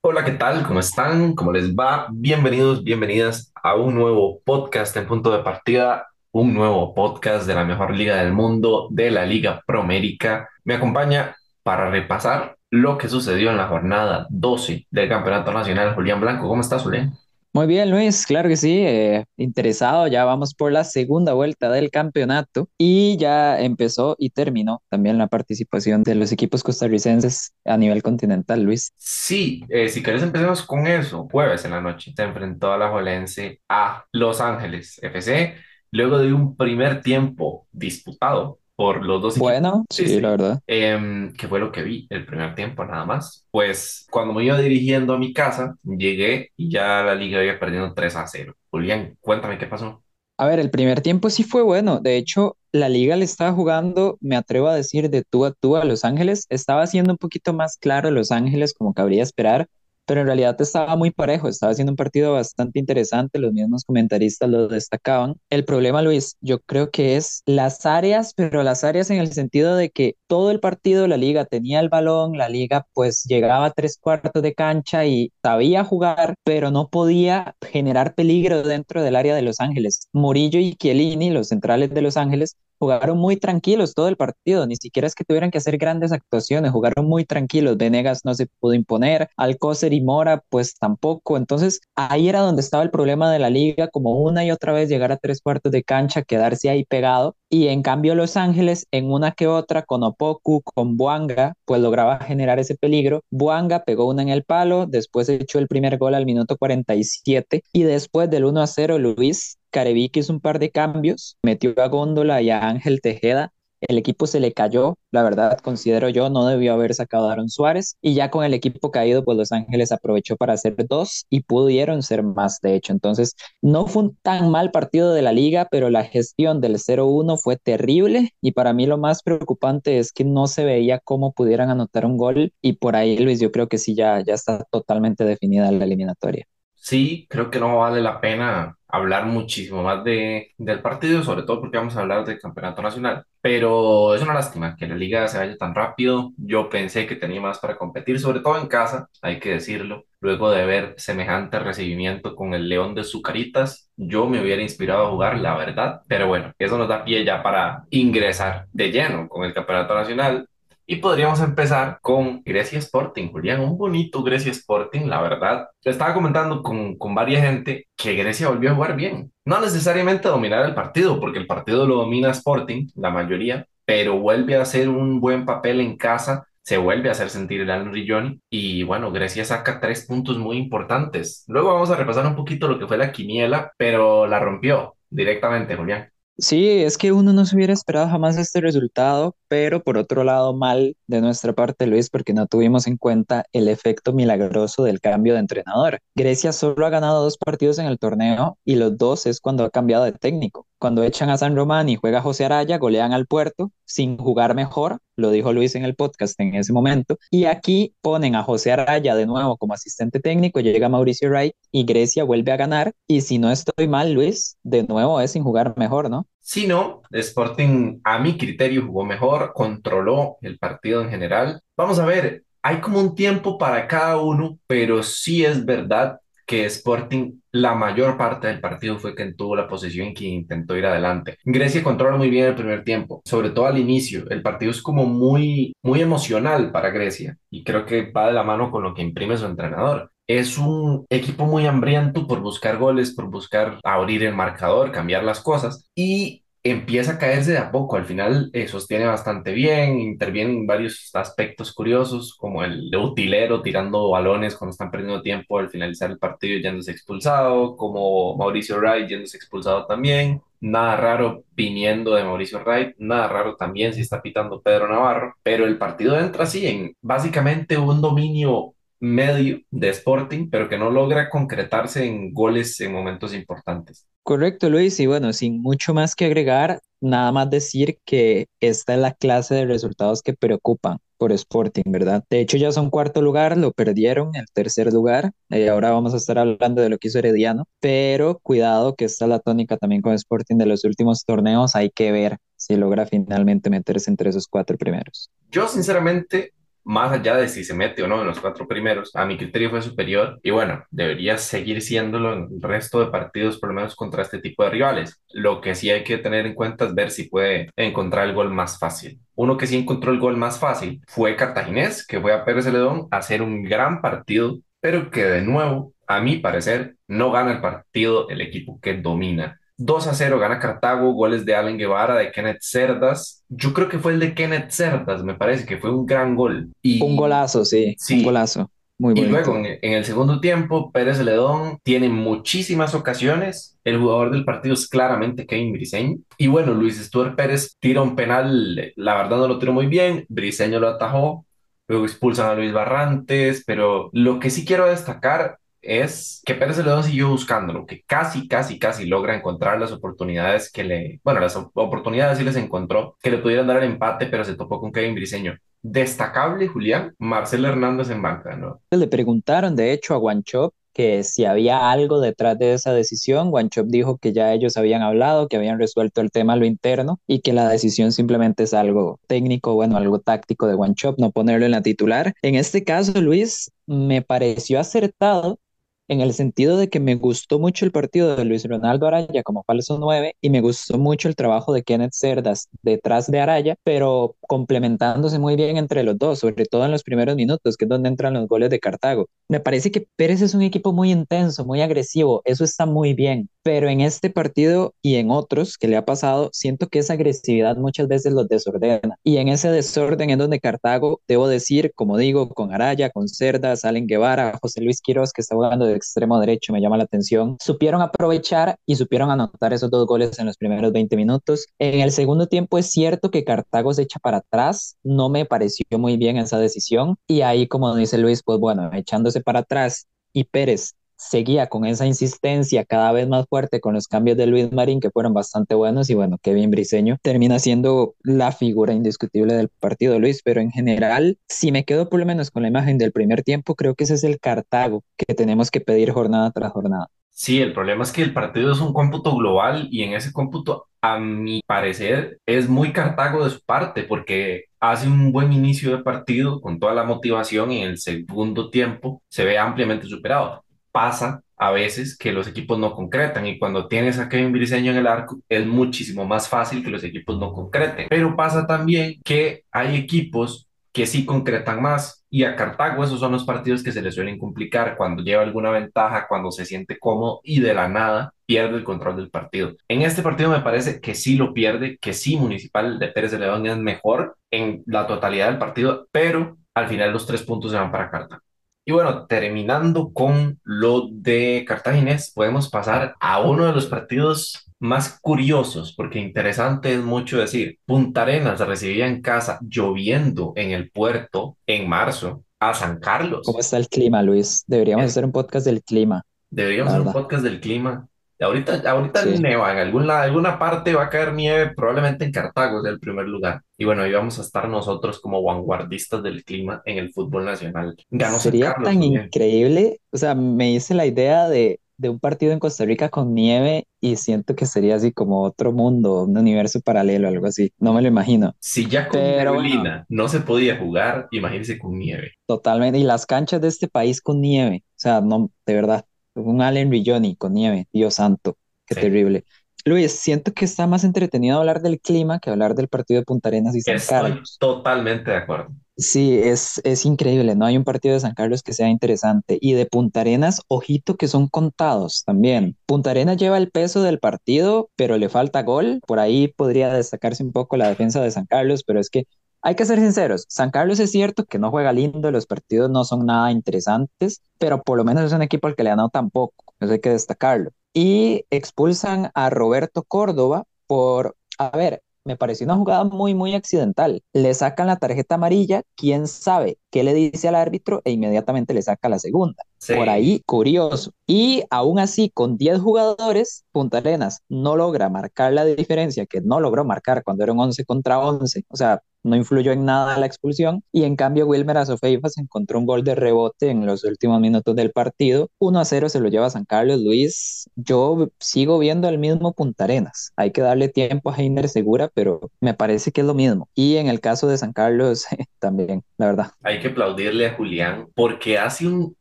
Hola, ¿qué tal? ¿Cómo están? ¿Cómo les va? Bienvenidos, bienvenidas a un nuevo podcast en punto de partida, un nuevo podcast de la mejor liga del mundo, de la Liga Promérica. Me acompaña para repasar lo que sucedió en la jornada 12 del Campeonato Nacional Julián Blanco. ¿Cómo estás, Julián? Muy bien, Luis, claro que sí, eh, interesado, ya vamos por la segunda vuelta del campeonato y ya empezó y terminó también la participación de los equipos costarricenses a nivel continental, Luis. Sí, eh, si querés empecemos con eso. Jueves en la noche se enfrentó a la Jolense a Los Ángeles FC luego de un primer tiempo disputado por los dos. Bueno, sí, la verdad. Em, que fue lo que vi el primer tiempo nada más. Pues cuando me iba dirigiendo a mi casa, llegué y ya la liga había perdido 3 a 0. Julián, cuéntame qué pasó. A ver, el primer tiempo sí fue bueno. De hecho, la liga le estaba jugando, me atrevo a decir, de tú a tú a Los Ángeles. Estaba siendo un poquito más claro Los Ángeles, como cabría esperar, pero en realidad estaba muy parejo, estaba haciendo un partido bastante interesante, los mismos comentaristas lo destacaban. El problema, Luis, yo creo que es las áreas, pero las áreas en el sentido de que todo el partido la liga tenía el balón, la liga pues llegaba a tres cuartos de cancha y sabía jugar, pero no podía generar peligro dentro del área de Los Ángeles. Murillo y Chiellini, los centrales de Los Ángeles, jugaron muy tranquilos todo el partido, ni siquiera es que tuvieran que hacer grandes actuaciones, jugaron muy tranquilos, Venegas no se pudo imponer, Alcócer y Mora pues tampoco, entonces ahí era donde estaba el problema de la liga, como una y otra vez llegar a tres cuartos de cancha, quedarse ahí pegado, y en cambio Los Ángeles en una que otra con Opoku, con Buanga, pues lograba generar ese peligro, Buanga pegó una en el palo, después echó el primer gol al minuto 47 y después del 1 a 0 Luis Carevic hizo un par de cambios, metió a Góndola y a Ángel Tejeda. El equipo se le cayó, la verdad, considero yo, no debió haber sacado a Aaron Suárez. Y ya con el equipo caído, pues Los Ángeles aprovechó para hacer dos y pudieron ser más, de hecho. Entonces, no fue un tan mal partido de la liga, pero la gestión del 0-1 fue terrible. Y para mí lo más preocupante es que no se veía cómo pudieran anotar un gol. Y por ahí, Luis, yo creo que sí, ya, ya está totalmente definida la eliminatoria. Sí, creo que no vale la pena hablar muchísimo más de, del partido, sobre todo porque vamos a hablar del campeonato nacional. Pero es una lástima que la liga se vaya tan rápido. Yo pensé que tenía más para competir, sobre todo en casa, hay que decirlo. Luego de ver semejante recibimiento con el León de Zucaritas, yo me hubiera inspirado a jugar, la verdad. Pero bueno, eso nos da pie ya para ingresar de lleno con el campeonato nacional. Y podríamos empezar con Grecia Sporting, Julián, un bonito Grecia Sporting, la verdad. Estaba comentando con, con varias gente que Grecia volvió a jugar bien. No necesariamente a dominar el partido, porque el partido lo domina Sporting, la mayoría, pero vuelve a hacer un buen papel en casa, se vuelve a hacer sentir el Henry y bueno, Grecia saca tres puntos muy importantes. Luego vamos a repasar un poquito lo que fue la quiniela, pero la rompió directamente, Julián. Sí, es que uno no se hubiera esperado jamás este resultado, pero por otro lado mal de nuestra parte, Luis, porque no tuvimos en cuenta el efecto milagroso del cambio de entrenador. Grecia solo ha ganado dos partidos en el torneo y los dos es cuando ha cambiado de técnico. Cuando echan a San Román y juega José Araya, golean al puerto sin jugar mejor, lo dijo Luis en el podcast en ese momento, y aquí ponen a José Araya de nuevo como asistente técnico, llega Mauricio Wright y Grecia vuelve a ganar, y si no estoy mal, Luis, de nuevo es sin jugar mejor, ¿no? Si no, Sporting a mi criterio jugó mejor, controló el partido en general. Vamos a ver, hay como un tiempo para cada uno, pero sí es verdad que Sporting la mayor parte del partido fue quien tuvo la posición y quien intentó ir adelante. Grecia controla muy bien el primer tiempo, sobre todo al inicio. El partido es como muy, muy emocional para Grecia y creo que va de la mano con lo que imprime su entrenador. Es un equipo muy hambriento por buscar goles, por buscar abrir el marcador, cambiar las cosas y empieza a caerse de a poco. Al final eh, sostiene bastante bien, interviene en varios aspectos curiosos, como el de utilero tirando balones cuando están perdiendo tiempo al finalizar el partido yéndose expulsado, como Mauricio Wright yéndose expulsado también. Nada raro viniendo de Mauricio Wright, nada raro también si está pitando Pedro Navarro, pero el partido entra así en básicamente un dominio medio de Sporting, pero que no logra concretarse en goles en momentos importantes. Correcto, Luis. Y bueno, sin mucho más que agregar, nada más decir que esta es la clase de resultados que preocupan por Sporting, ¿verdad? De hecho, ya son cuarto lugar, lo perdieron, el tercer lugar. y ahora vamos a estar hablando de lo que hizo Herediano, pero cuidado que está la tónica también con Sporting de los últimos torneos. Hay que ver si logra finalmente meterse entre esos cuatro primeros. Yo, sinceramente, más allá de si se mete o no en los cuatro primeros, a mi criterio fue superior y bueno, debería seguir siéndolo en el resto de partidos, por lo menos contra este tipo de rivales. Lo que sí hay que tener en cuenta es ver si puede encontrar el gol más fácil. Uno que sí encontró el gol más fácil fue Cartaginés, que fue a Pérez Celedón a hacer un gran partido, pero que de nuevo, a mi parecer, no gana el partido el equipo que domina 2 a 0 gana Cartago, goles de Allen Guevara, de Kenneth Cerdas. Yo creo que fue el de Kenneth Cerdas, me parece que fue un gran gol. Y, un golazo, sí, un golazo. Muy y luego en, el segundo tiempo, Pérez Ledón tiene muchísimas ocasiones. El jugador del partido es claramente Kevin Briseño. Y bueno, Luis Stuart Pérez tira un penal, la verdad no lo tiró muy bien. Briseño lo atajó. Luego expulsan a Luis Barrantes. Pero lo que sí quiero destacar es que Pérez Celedón siguió buscándolo, que casi, casi, casi logra encontrar las oportunidades que le, bueno, las oportunidades sí les encontró, que le pudieran dar el empate, pero se topó con Kevin Briseño. Destacable, Julián, Marcel Hernández en banca, ¿no? Le preguntaron, de hecho, a Guanchop que si había algo detrás de esa decisión. Guanchop dijo que ya ellos habían hablado, que habían resuelto el tema lo interno y que la decisión simplemente es algo técnico, bueno, algo táctico de Guanchop, no ponerlo en la titular. En este caso, Luis, me pareció acertado en el sentido de que me gustó mucho el partido de Luis Ronaldo Araya como falso 9 y me gustó mucho el trabajo de Kenneth Cerdas detrás de Araya, pero complementándose muy bien entre los dos, sobre todo en los primeros minutos, que es donde entran los goles de Cartago. Me parece que Pérez es un equipo muy intenso, muy agresivo, eso está muy bien, pero en este partido y en otros que le ha pasado, siento que esa agresividad muchas veces los desordena. Y en ese desorden es donde Cartago, debo decir, como digo, con Araya, con Cerdas, Allen Guevara, José Luis Quiroz, que está jugando de extremo derecho, me llama la atención, supieron aprovechar y supieron anotar esos dos goles en los primeros 20 minutos. En el segundo tiempo es cierto que Cartago se echa para atrás, no me pareció muy bien esa decisión. Y ahí como dice Luis, pues bueno, echándose para atrás y Pérez seguía con esa insistencia cada vez más fuerte con los cambios de Luis Marín que fueron bastante buenos y bueno, Kevin Briseño termina siendo la figura indiscutible del partido Luis, pero en general, si me quedo por lo menos con la imagen del primer tiempo, creo que ese es el Cartago que tenemos que pedir jornada tras jornada. Sí, el problema es que el partido es un cómputo global y en ese cómputo, a mi parecer, es muy Cartago de su parte porque hace un buen inicio de partido con toda la motivación y en el segundo tiempo se ve ampliamente superado pasa a veces que los equipos no concretan y cuando tienes a Kevin Briseño en el arco es muchísimo más fácil que los equipos no concreten. Pero pasa también que hay equipos que sí concretan más y a Cartago esos son los partidos que se le suelen complicar cuando lleva alguna ventaja, cuando se siente cómodo y de la nada pierde el control del partido. En este partido me parece que sí lo pierde, que sí Municipal de Pérez de León es mejor en la totalidad del partido, pero al final los tres puntos se van para Cartago. Y bueno, terminando con lo de Cartaginés, podemos pasar a uno de los partidos más curiosos, porque interesante es mucho decir. Punta Arenas recibía en casa, lloviendo en el puerto en marzo, a San Carlos. ¿Cómo está el clima, Luis? Deberíamos hacer un podcast del clima. Deberíamos hacer un podcast del clima. Ahorita, ahorita neva, en alguna, alguna parte va a caer nieve, probablemente en Cartago es el primer lugar. Y bueno, ahí vamos a estar nosotros como vanguardistas del clima en el fútbol nacional. Sería tan increíble, o sea, me hice la idea de, de un partido en Costa Rica con nieve y siento que sería así como otro mundo, un universo paralelo, algo así. No me lo imagino. Si ya con neblina no se podía jugar, imagínese con nieve. Totalmente. Y las canchas de este país con nieve, o sea, no, de verdad un Allen Rigioni con nieve, Dios santo, qué terrible. Luis, siento que está más entretenido hablar del clima que hablar del partido de Punta Arenas y San Estoy Totalmente de acuerdo. Sí, es, es increíble, no hay un partido de San Carlos que sea interesante. Y de Punta Arenas, ojito que son contados también. Punta Arenas lleva el peso del partido, pero le falta gol. Por ahí podría destacarse un poco la defensa de San Carlos, pero es que hay que ser sinceros, San Carlos es cierto que no juega lindo, los partidos no son nada interesantes, pero por lo menos es un equipo al que le han dado tampoco, eso hay que destacarlo. Y expulsan a Roberto Córdoba por, a ver, me pareció una jugada muy, muy accidental. Le sacan la tarjeta amarilla, quién sabe qué le dice al árbitro e inmediatamente le saca la segunda. Por ahí, curioso. Y aún así, con 10 jugadores, Punta Arenas no logra marcar la diferencia que no logró marcar cuando era un 11 contra 11. O sea, no influyó en nada la expulsión y en cambio Wilmer Azofeifa encontró un gol de rebote en los últimos minutos del partido. 1 a 0 se lo lleva San Carlos Luis. Yo sigo viendo el mismo Punta Arenas. Hay que darle tiempo a Heiner Segura, pero me parece que es lo mismo. Y en el caso de San Carlos también, la verdad. Hay que aplaudirle a Julián porque hace un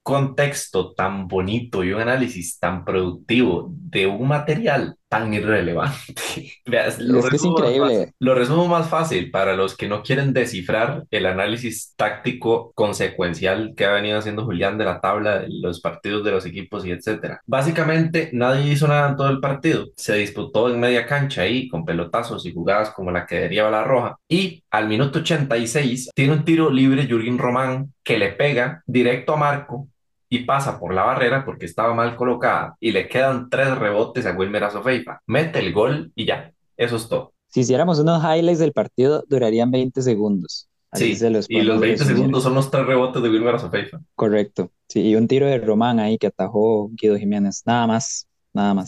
contexto tan bonito y un análisis tan productivo de un material tan irrelevante. lo, es, increíble. lo resumo más fácil para los que no quieren descifrar el análisis táctico consecuencial que ha venido haciendo Julián de la tabla, de los partidos de los equipos y etcétera. Básicamente nadie hizo nada en todo el partido. Se disputó en media cancha ahí con pelotazos y jugadas como la que deriva la roja. Y al minuto 86 tiene un tiro libre Jürgen Román que le pega directo a Marco y pasa por la barrera porque estaba mal colocada y le quedan tres rebotes a Wilmer Azofeifa. Mete el gol y ya, eso es todo. Si hiciéramos unos highlights del partido, durarían 20 segundos. sí, y los 20 segundos son los tres rebotes de Wilmer Azofeifa. Correcto, sí, y un tiro de Román ahí que atajó Guido Jiménez, nada más, nada más.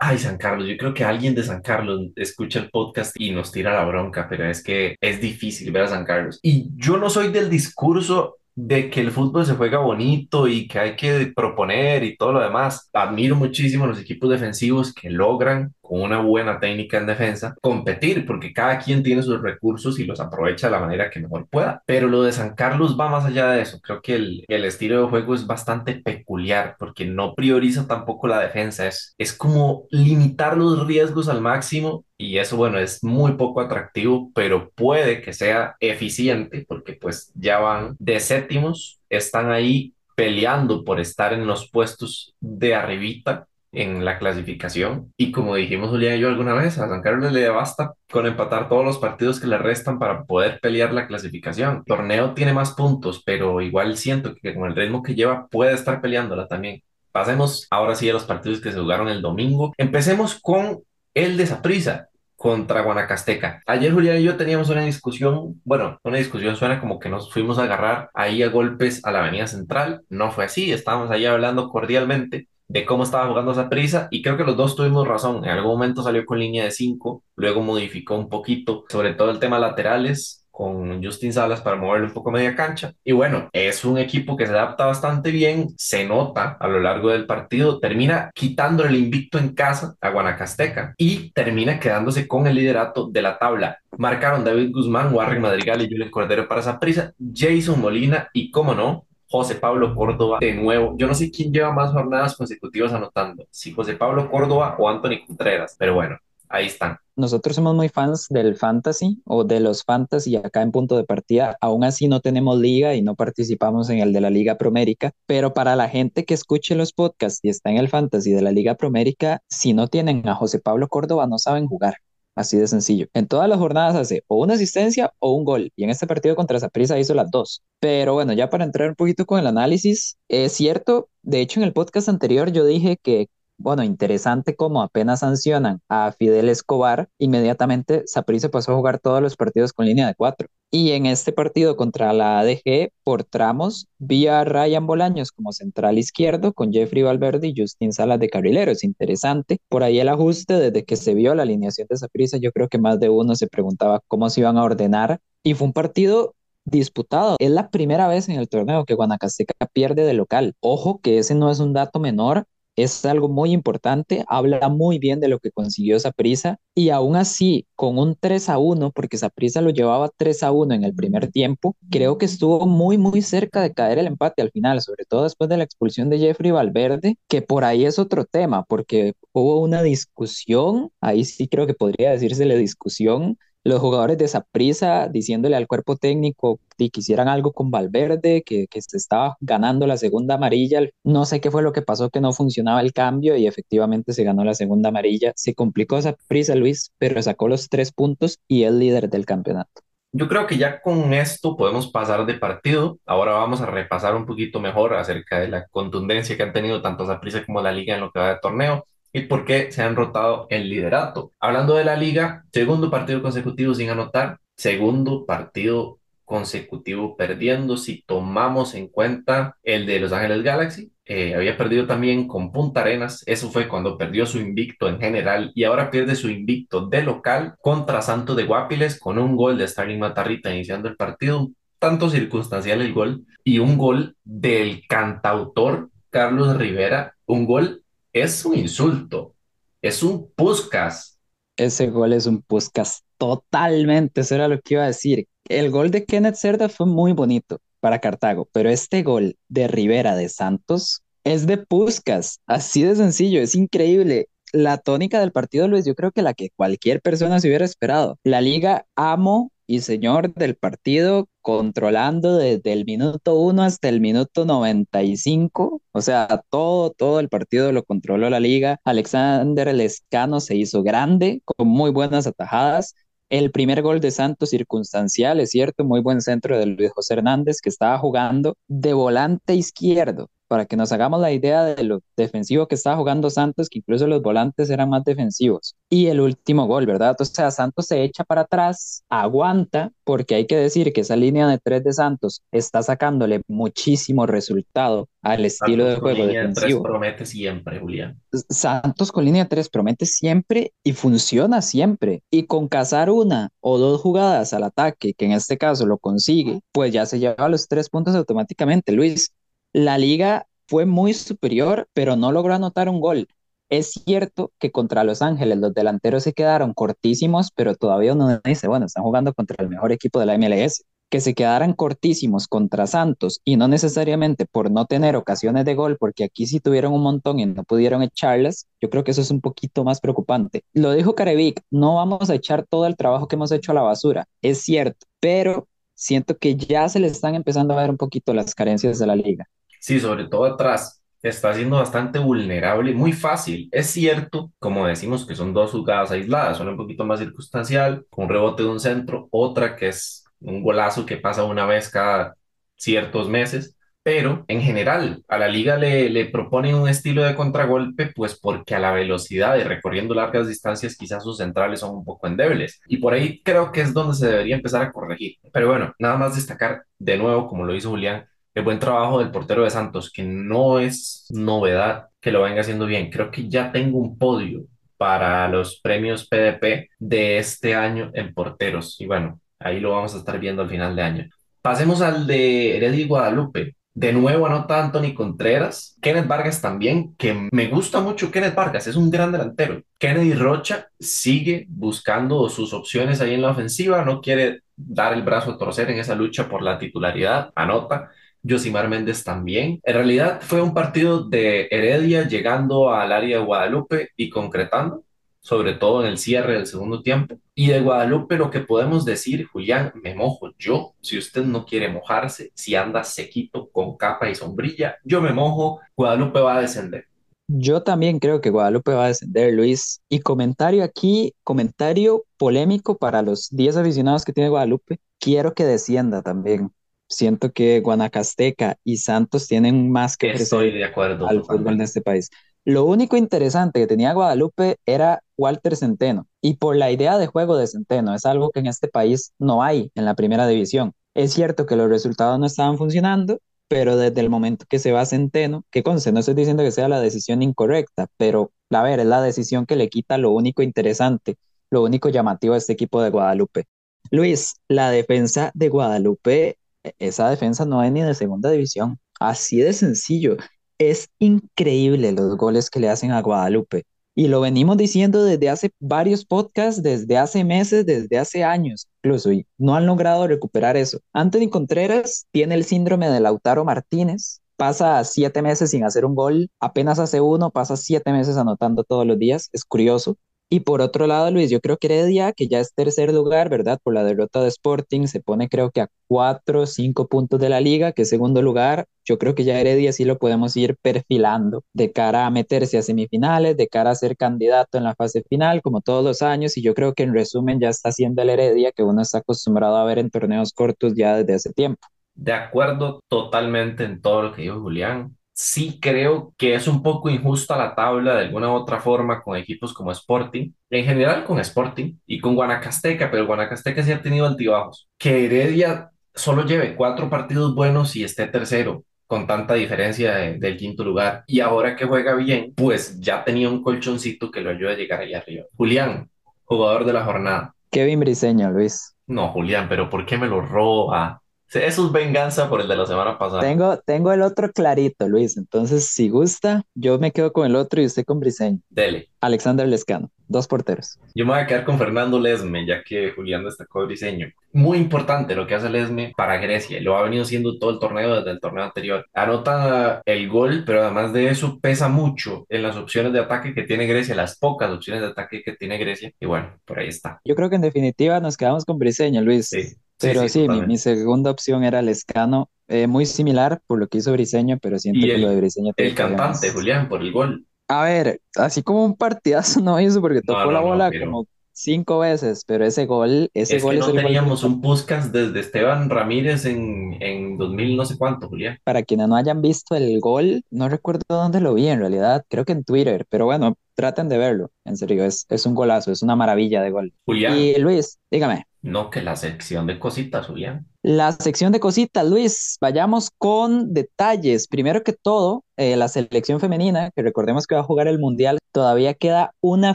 Ay, San Carlos, yo creo que alguien de San Carlos escucha el podcast y nos tira la bronca, pero es que es difícil ver a San Carlos. Y yo no soy del discurso de que el fútbol se juega bonito y que hay que proponer y todo lo demás. Admiro muchísimo los equipos defensivos que logran con una buena técnica en defensa competir porque cada quien tiene sus recursos y los aprovecha de la manera que mejor pueda. Pero lo de San Carlos va más allá de eso. Creo que el, el estilo de juego es bastante peculiar porque no prioriza tampoco la defensa. Es, es como limitar los riesgos al máximo y eso, bueno, es muy poco atractivo, pero puede que sea eficiente porque pues ya van de séptimos, están ahí peleando por estar en los puestos de arribita en la clasificación. Y como dijimos Julián y yo alguna vez, a San Carlos le basta con empatar todos los partidos que le restan para poder pelear la clasificación. El torneo tiene más puntos, pero igual siento que con el ritmo que lleva puede estar peleándola también. Pasemos ahora sí a los partidos que se jugaron el domingo. Empecemos con el de Saprissa contra Guanacasteca. Ayer Julián y yo teníamos una discusión, bueno, una discusión suena como que nos fuimos a agarrar ahí a golpes a la Avenida Central. No fue así, estábamos ahí hablando cordialmente de cómo estaba jugando esa prisa y creo que los dos tuvimos razón. En algún momento salió con línea de 5, luego modificó un poquito, sobre todo el tema laterales, con Justin Salas para moverle un poco media cancha. Y bueno, es un equipo que se adapta bastante bien, se nota a lo largo del partido, termina quitando el invicto en casa a Guanacasteca y termina quedándose con el liderato de la tabla. Marcaron David Guzmán, Warren Madrigal y Julián Cordero para esa prisa, Jason Molina y, cómo no, José Pablo Córdoba de nuevo. Yo no sé quién lleva más jornadas consecutivas anotando, si José Pablo Córdoba o Anthony Contreras, pero bueno, ahí están. Nosotros somos muy fans del fantasy o de los fantasy acá en punto de partida. Aún así no tenemos liga y no participamos en el de la Liga Promérica, pero para la gente que escuche los podcasts y está en el fantasy de la Liga Promérica, si no tienen a José Pablo Córdoba no saben jugar. Así de sencillo. En todas las jornadas hace o una asistencia o un gol. Y en este partido contra Zaprisa hizo las dos. Pero bueno, ya para entrar un poquito con el análisis, es cierto, de hecho en el podcast anterior yo dije que bueno, interesante como apenas sancionan a Fidel Escobar, inmediatamente Saprissa pasó a jugar todos los partidos con línea de cuatro. Y en este partido contra la ADG, por tramos, vi a Ryan Bolaños como central izquierdo con Jeffrey Valverde y Justin Salas de carrilero. Es interesante. Por ahí el ajuste, desde que se vio la alineación de Saprissa, yo creo que más de uno se preguntaba cómo se iban a ordenar. Y fue un partido disputado. Es la primera vez en el torneo que Guanacasteca pierde de local. Ojo que ese no es un dato menor es algo muy importante, habla muy bien de lo que consiguió Saprisa y aún así con un 3 a 1, porque Saprisa lo llevaba 3 a 1 en el primer tiempo, creo que estuvo muy muy cerca de caer el empate al final, sobre todo después de la expulsión de Jeffrey Valverde, que por ahí es otro tema, porque hubo una discusión, ahí sí creo que podría decirse la discusión los jugadores de esa prisa diciéndole al cuerpo técnico que hicieran algo con Valverde, que, que, se estaba ganando la segunda amarilla. No sé qué fue lo que pasó, que no funcionaba el cambio y efectivamente se ganó la segunda amarilla. Se complicó esa prisa, Luis, pero sacó los tres puntos y es líder del campeonato. Yo creo que ya con esto podemos pasar de partido. Ahora vamos a repasar un poquito mejor acerca de la contundencia que han tenido tanto prisa como la liga en lo que va de torneo y por qué se han rotado el liderato. Hablando de la liga, segundo partido consecutivo sin anotar, segundo partido consecutivo perdiendo si tomamos en cuenta el de Los Ángeles Galaxy. Eh, había perdido también con Punta Arenas, eso fue cuando perdió su invicto en general y ahora pierde su invicto de local contra Santos de Guapiles con un gol de Starling Matarrita iniciando el partido, tanto circunstancial el gol y un gol del cantautor Carlos Rivera, un gol es un insulto, es un puscas. Ese gol es un Puskas totalmente, eso era lo que iba a decir. El gol de Kenneth Cerda fue muy bonito para Cartago, pero este gol de Rivera de Santos es de Puskas, así de sencillo, es increíble. La tónica del partido, Luis, yo creo que la que cualquier persona se hubiera esperado. La liga amo y señor del partido controlando desde el minuto 1 hasta el minuto 95, o sea, todo, todo el partido lo controló la liga. Alexander Lescano se hizo grande con muy buenas atajadas. El primer gol de Santos circunstancial, es cierto, muy buen centro de Luis José Hernández que estaba jugando de volante izquierdo para que nos hagamos la idea de lo defensivo que estaba jugando Santos, que incluso los volantes eran más defensivos. Y el último gol, ¿verdad? O sea, Santos se echa para atrás, aguanta, porque hay que decir que esa línea de tres de Santos está sacándole muchísimo resultado al estilo Santos de con juego línea de tres defensivo. promete siempre, Julián. Santos con línea de tres promete siempre y funciona siempre. Y con cazar una o dos jugadas al ataque, que en este caso lo consigue, pues ya se lleva los tres puntos automáticamente. Luis, la liga fue muy superior, pero no logró anotar un gol. Es cierto que contra Los Ángeles los delanteros se quedaron cortísimos, pero todavía uno dice, bueno, están jugando contra el mejor equipo de la MLS. Que se quedaran cortísimos contra Santos y no necesariamente por no tener ocasiones de gol, porque aquí sí tuvieron un montón y no pudieron echarlas, yo creo que eso es un poquito más preocupante. Lo dijo Carevic, no vamos a echar todo el trabajo que hemos hecho a la basura, es cierto, pero siento que ya se le están empezando a ver un poquito las carencias de la liga. Sí, sobre todo atrás, está siendo bastante vulnerable, muy fácil. Es cierto, como decimos, que son dos jugadas aisladas, una un poquito más circunstancial, un rebote de un centro, otra que es un golazo que pasa una vez cada ciertos meses. Pero en general, a la liga le, le proponen un estilo de contragolpe, pues porque a la velocidad y recorriendo largas distancias, quizás sus centrales son un poco endebles. Y por ahí creo que es donde se debería empezar a corregir. Pero bueno, nada más destacar de nuevo, como lo hizo Julián, el buen trabajo del portero de Santos, que no es novedad que lo venga haciendo bien. Creo que ya tengo un podio para los premios PDP de este año en porteros. Y bueno, ahí lo vamos a estar viendo al final de año. Pasemos al de Heredia y Guadalupe. De nuevo anota Anthony Contreras, Kenneth Vargas también, que me gusta mucho Kenneth Vargas, es un gran delantero. Kennedy Rocha sigue buscando sus opciones ahí en la ofensiva, no quiere dar el brazo a torcer en esa lucha por la titularidad, anota. Josimar Méndez también. En realidad fue un partido de Heredia llegando al área de Guadalupe y concretando, sobre todo en el cierre del segundo tiempo. Y de Guadalupe lo que podemos decir, Julián, me mojo yo. Si usted no quiere mojarse, si anda sequito con capa y sombrilla, yo me mojo, Guadalupe va a descender. Yo también creo que Guadalupe va a descender, Luis. Y comentario aquí, comentario polémico para los 10 aficionados que tiene Guadalupe. Quiero que descienda también. Siento que Guanacasteca y Santos tienen más que Estoy ofrecer de acuerdo al fútbol de este país. Lo único interesante que tenía Guadalupe era Walter Centeno. Y por la idea de juego de Centeno, es algo que en este país no hay en la primera división. Es cierto que los resultados no estaban funcionando, pero desde el momento que se va Centeno, que conste, no estoy diciendo que sea la decisión incorrecta, pero a ver, es la decisión que le quita lo único interesante, lo único llamativo a este equipo de Guadalupe. Luis, la defensa de Guadalupe, e- esa defensa no es ni de segunda división, así de sencillo. Es increíble los goles que le hacen a Guadalupe. Y lo venimos diciendo desde hace varios podcasts, desde hace meses, desde hace años, incluso, y no han logrado recuperar eso. Anthony Contreras tiene el síndrome de Lautaro Martínez, pasa siete meses sin hacer un gol, apenas hace uno, pasa siete meses anotando todos los días, es curioso. Y por otro lado, Luis, yo creo que Heredia, que ya es tercer lugar, ¿verdad? Por la derrota de Sporting, se pone creo que a cuatro o cinco puntos de la liga, que es segundo lugar. Yo creo que ya Heredia sí lo podemos ir perfilando de cara a meterse a semifinales, de cara a ser candidato en la fase final, como todos los años. Y yo creo que en resumen ya está siendo el Heredia que uno está acostumbrado a ver en torneos cortos ya desde hace tiempo. De acuerdo totalmente en todo lo que dijo Julián. Sí creo que es un poco injusta la tabla de alguna u otra forma con equipos como Sporting, en general con Sporting y con Guanacasteca, pero Guanacasteca sí ha tenido altibajos. Que Heredia solo lleve cuatro partidos buenos y esté tercero con tanta diferencia de- del quinto lugar. Y ahora que juega bien, pues ya tenía un colchoncito que lo ayuda a llegar ahí arriba. Julián, jugador de la jornada. Kevin Briseño, Luis. No, Julián, pero ¿por qué me lo roba? Eso es venganza por el de la semana pasada. Tengo, tengo el otro clarito, Luis. Entonces, si gusta, yo me quedo con el otro y usted con Briseño. Dele. Alexander Lescano, dos porteros. Yo me voy a quedar con Fernando Lesme, ya que Julián destacó el diseño. Muy importante lo que hace Lesme para Grecia, lo ha venido siendo todo el torneo desde el torneo anterior. Anota el gol, pero además de eso pesa mucho en las opciones de ataque que tiene Grecia, las pocas opciones de ataque que tiene Grecia. Y bueno, por ahí está. Yo creo que en definitiva nos quedamos con Briseño, Luis. Sí, Pero sí, sí, mi, segunda opción era Lescano. Eh, muy similar por lo que hizo Briseño, pero siento Y que lo de el, Briseño el cantante, más. Julián, por el gol. A ver, así como un partidazo no hizo porque No, tocó la no, bola pero como cinco veces, pero ese gol, ese es que gol es no el del teníamos un Puskás desde Esteban Ramírez en, en 2000 no sé cuánto, Julián. Para quienes no hayan visto el gol, no recuerdo dónde lo vi en realidad, creo que en Twitter, pero bueno, traten de verlo, en serio, es, es un golazo, es una maravilla de gol. Julián, Y Luis, dígame, no que la sección de cositas, Julián. la sección de cositas, Luis, vayamos con detalles. Primero que todo, eh, la selección femenina, que recordemos que va a jugar el Mundial, todavía queda una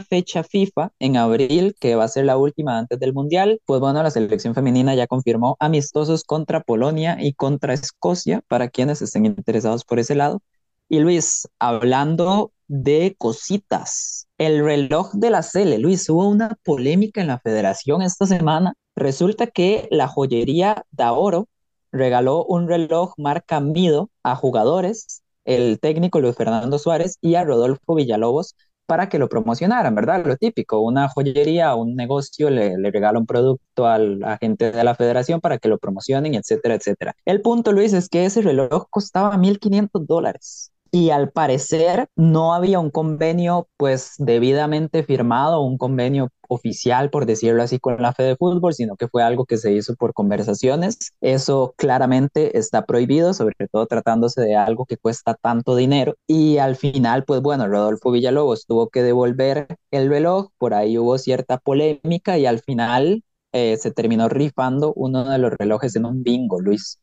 fecha FIFA en abril, que va a ser la última antes del Mundial. Pues bueno, la selección femenina ya confirmó amistosos contra Polonia y contra Escocia, para quienes estén interesados por ese lado. Y Luis, hablando de cositas, el reloj de la Sele, Luis, hubo una polémica en la federación esta semana. Resulta que la joyería Daoro regaló un reloj marca Mido a jugadores, el técnico Luis Fernando Suárez y a Rodolfo Villalobos para que lo promocionaran, ¿verdad? Lo típico, una joyería, un negocio le, le regala un producto al agente de la federación para que lo promocionen, etcétera, etcétera. El punto, Luis, es que ese reloj costaba 1.500 dólares y al parecer no había un convenio pues debidamente firmado, un convenio oficial, por decirlo así, con la Fede Fútbol, sino que fue algo que se hizo por conversaciones. Eso claramente está prohibido, sobre todo tratándose de algo que cuesta tanto dinero. Y al final, pues bueno, Rodolfo Villalobos tuvo que devolver el reloj, por ahí hubo cierta polémica y al final eh, se terminó rifando uno de los relojes en un bingo, Luis.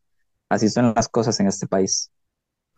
Así son las cosas en este país.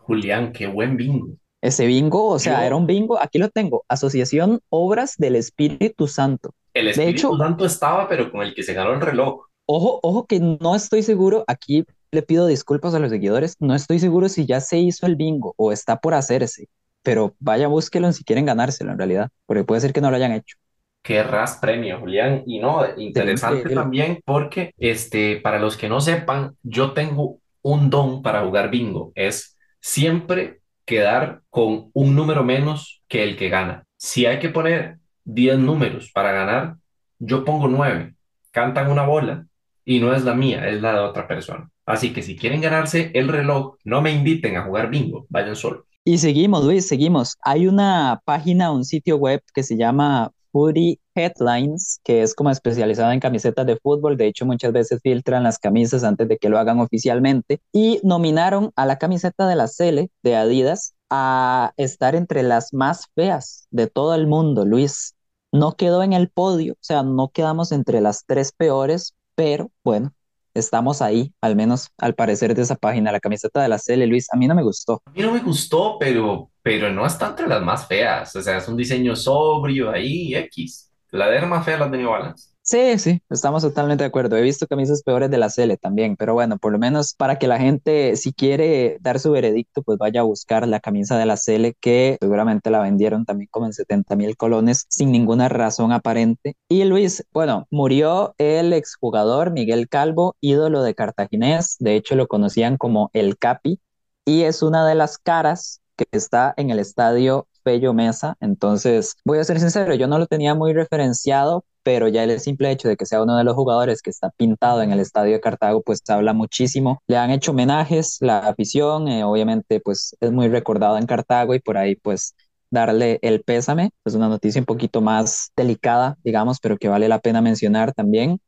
Julián, qué buen bingo. Ese bingo, o sea, Yo- era un bingo, aquí lo tengo, Asociación Obras del Espíritu Santo. El De Espíritu hecho- Santo estaba, pero con el que se ganó el reloj. Ojo, ojo que no estoy seguro, aquí le pido disculpas a los seguidores, no estoy seguro si ya se hizo el bingo o está por hacerse, pero vaya, búsquelo si quieren ganárselo en realidad, porque puede ser que no lo hayan hecho. Qué ras premio, Julián. Y no, interesante también porque, este, para los que no sepan, yo tengo un don para jugar bingo. Es siempre quedar con un número menos que el que gana. Si hay que poner 10 números para ganar, yo pongo 9. Cantan una bola y no es la mía, es la de otra persona. Así que si quieren ganarse el reloj, no me inviten a jugar bingo, vayan solo. Y seguimos, Luis, seguimos. Hay una página, un sitio web que se llama Footy Headlines, que es como especializada en camisetas de fútbol. De hecho, muchas veces filtran las camisas antes de que lo hagan oficialmente. Y nominaron a la camiseta de la Sele de Adidas a estar entre las más feas de todo el mundo, Luis. No quedó en el podio, o sea, no quedamos entre las tres peores, pero bueno, estamos ahí, al menos al parecer de esa página. La camiseta de la Sele, Luis, a mí no me gustó. A mí no me gustó, pero, pero no está entre las más feas. O sea, es un diseño sobrio ahí, X. La de más fea la tenía Balance. Sí, sí, estamos totalmente de acuerdo. He visto camisas peores de la Sele también, pero bueno, por lo menos para que la gente, si quiere dar su veredicto, pues vaya a buscar la camisa de la Sele, que seguramente la vendieron también como en 70 mil colones, sin ninguna razón aparente. Y Luis, bueno, murió el exjugador Miguel Calvo, ídolo de Cartaginés, de hecho lo conocían como el Capi, y es una de las caras que está en el estadio Pello Mesa. Entonces, voy a ser sincero, yo no lo tenía muy referenciado, pero ya el simple hecho de que sea uno de los jugadores que está pintado en el estadio de Cartago, pues habla muchísimo. Le han hecho homenajes, la afición, eh, obviamente, pues es muy recordado en Cartago y por ahí, pues darle el pésame, es una noticia un poquito más delicada, digamos, pero que vale la pena mencionar también.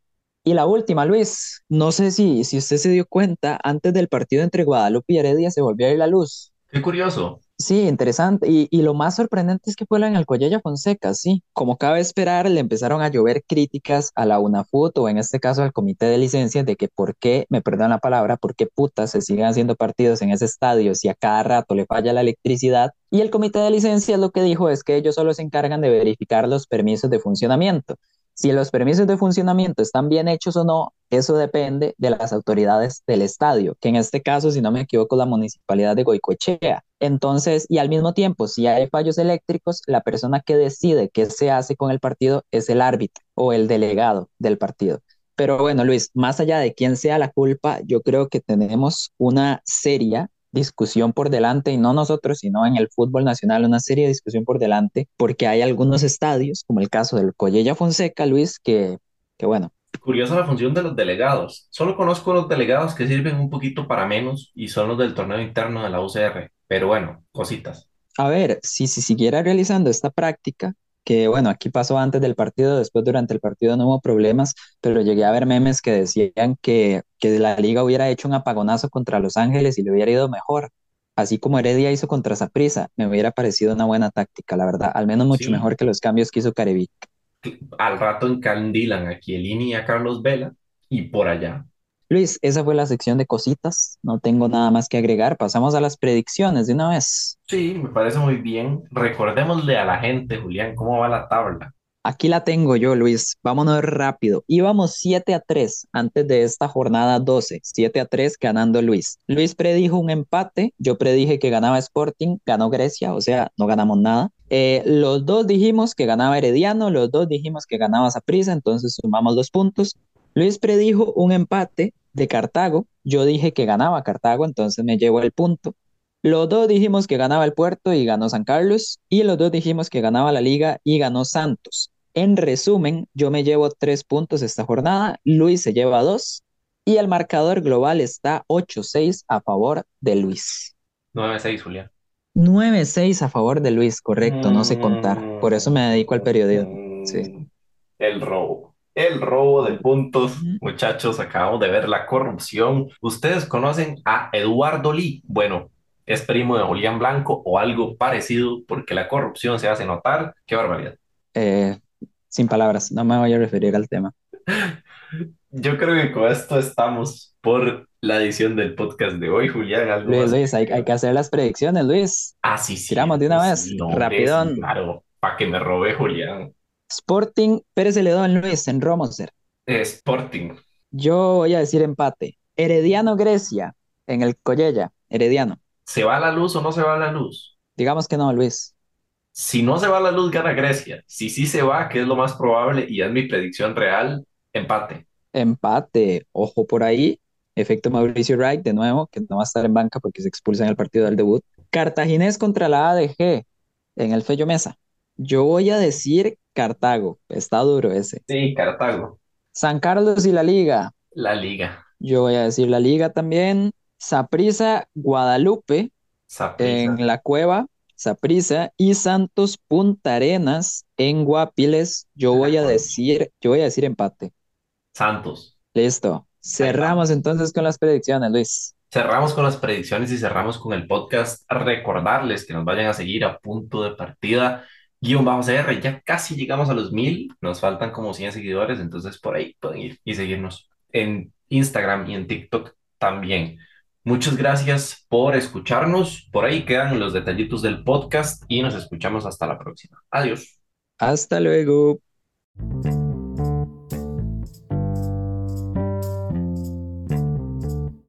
Y la última, Luis, no sé si, si usted se dio cuenta, antes del partido entre Guadalupe y Heredia se volvió a ir la luz. Qué curioso. Sí, interesante. Y, y lo más sorprendente es que fue en el Collella Fonseca, sí. Como cabe esperar, le empezaron a llover críticas a la UNAFUT o en este caso al comité de licencias de que por qué, me perdonan la palabra, por qué putas se siguen haciendo partidos en ese estadio si a cada rato le falla la electricidad. Y el comité de licencias lo que dijo es que ellos solo se encargan de verificar los permisos de funcionamiento. Si los permisos de funcionamiento están bien hechos o no, eso depende de las autoridades del estadio, que en este caso, si no me equivoco, la municipalidad de Goicoechea. Entonces, y al mismo tiempo, si hay fallos eléctricos, la persona que decide qué se hace con el partido es el árbitro o el delegado del partido. Pero bueno, Luis, más allá de quién sea la culpa, yo creo que tenemos una seria discusión por delante, y no nosotros, sino en el fútbol nacional, una seria discusión por delante, porque hay algunos estadios, como el caso del Collella Fonseca, Luis, que, que bueno. Curiosa la función de los delegados. Solo conozco los delegados que sirven un poquito para menos y son los del torneo interno de la UCR. Pero bueno, cositas. A ver, si se siguiera realizando esta práctica, que bueno, aquí pasó antes del partido, después durante el partido no hubo problemas, pero llegué a ver memes que decían que, que la liga hubiera hecho un apagonazo contra Los Ángeles y le hubiera ido mejor, así como Heredia hizo contra Saprissa, me hubiera parecido una buena táctica, la verdad, al menos mucho Sí, mejor que los cambios que hizo Carevic. al rato encandilan a Chiellini y a Carlos Vela y por allá. Luis, esa fue la sección de cositas, no tengo nada más que agregar, pasamos a las predicciones de una vez. Sí, me parece muy bien. Recordémosle a la gente, Julián, cómo va la tabla. Aquí la tengo yo, Luis. Vámonos rápido. Íbamos 7 a 3 antes de esta jornada 12. 7 a 3 ganando Luis. Luis predijo un empate. Yo predije que ganaba Sporting. Ganó Grecia, o sea, no ganamos nada. Eh, los dos dijimos que ganaba Herediano. Los dos dijimos que ganaba Saprissa. Entonces sumamos dos puntos. Luis predijo un empate de Cartago. Yo dije que ganaba Cartago, entonces me llevo el punto. Los dos dijimos que ganaba el Puerto y ganó San Carlos, y los dos dijimos que ganaba la Liga y ganó Santos. En resumen, yo me llevo tres puntos esta jornada, Luis se lleva dos, y el marcador global está 8-6 a favor de Luis. 9-6, Julián. 9-6 a favor de Luis, correcto, no sé contar, por eso me dedico al periodismo. Sí. Mm, El robo. El robo de puntos. Muchachos, acabamos de ver la corrupción. ¿Ustedes conocen a Eduardo Lee? Bueno, es primo de Julián Blanco o algo parecido porque la corrupción se hace notar. Qué barbaridad. Eh, sin palabras, no me voy a referir al tema. Yo creo que con esto estamos por la edición del podcast de hoy, Julián. Algo Luis, más. Luis, hay, hay que hacer las predicciones, Luis. Ah, sí, sí. Tiramos de una vez, no, rapidón. claro, para que me robe Julián. Sporting Pérez Celedón Luis en Romoser. Sporting. Yo voy a decir empate. Herediano Grecia en el Collella. Herediano. ¿Se va la luz o no se va la luz? Digamos que no, Luis. Si no se va la luz, gana Grecia. Si sí se va, que es lo más probable y es mi predicción real, empate. Empate. Ojo por ahí. Efecto Mauricio Wright de nuevo, que no va a estar en banca porque se expulsa en el partido del debut. Cartaginés contra la ADG en el Fello Mesa. Yo voy a decir Cartago. Está duro ese. Sí, Cartago. San Carlos y la Liga. La liga. Yo voy a decir la Liga también. Saprissa Guadalupe en la Cueva, Saprissa y Santos Punta Arenas en Guapiles. Yo voy a decir, yo voy a decir empate. Santos. Listo. Cerramos entonces con las predicciones, Luis. Cerramos con las predicciones y cerramos con el podcast. Recordarles que nos vayan a seguir a punto de partida. Guión Bajo CR, ya casi llegamos a los mil, nos faltan como 100 seguidores, entonces por ahí pueden ir y seguirnos en Instagram y en TikTok también. Muchas gracias por escucharnos. Por ahí quedan los detallitos del podcast y nos escuchamos hasta la próxima. Adiós. Hasta luego.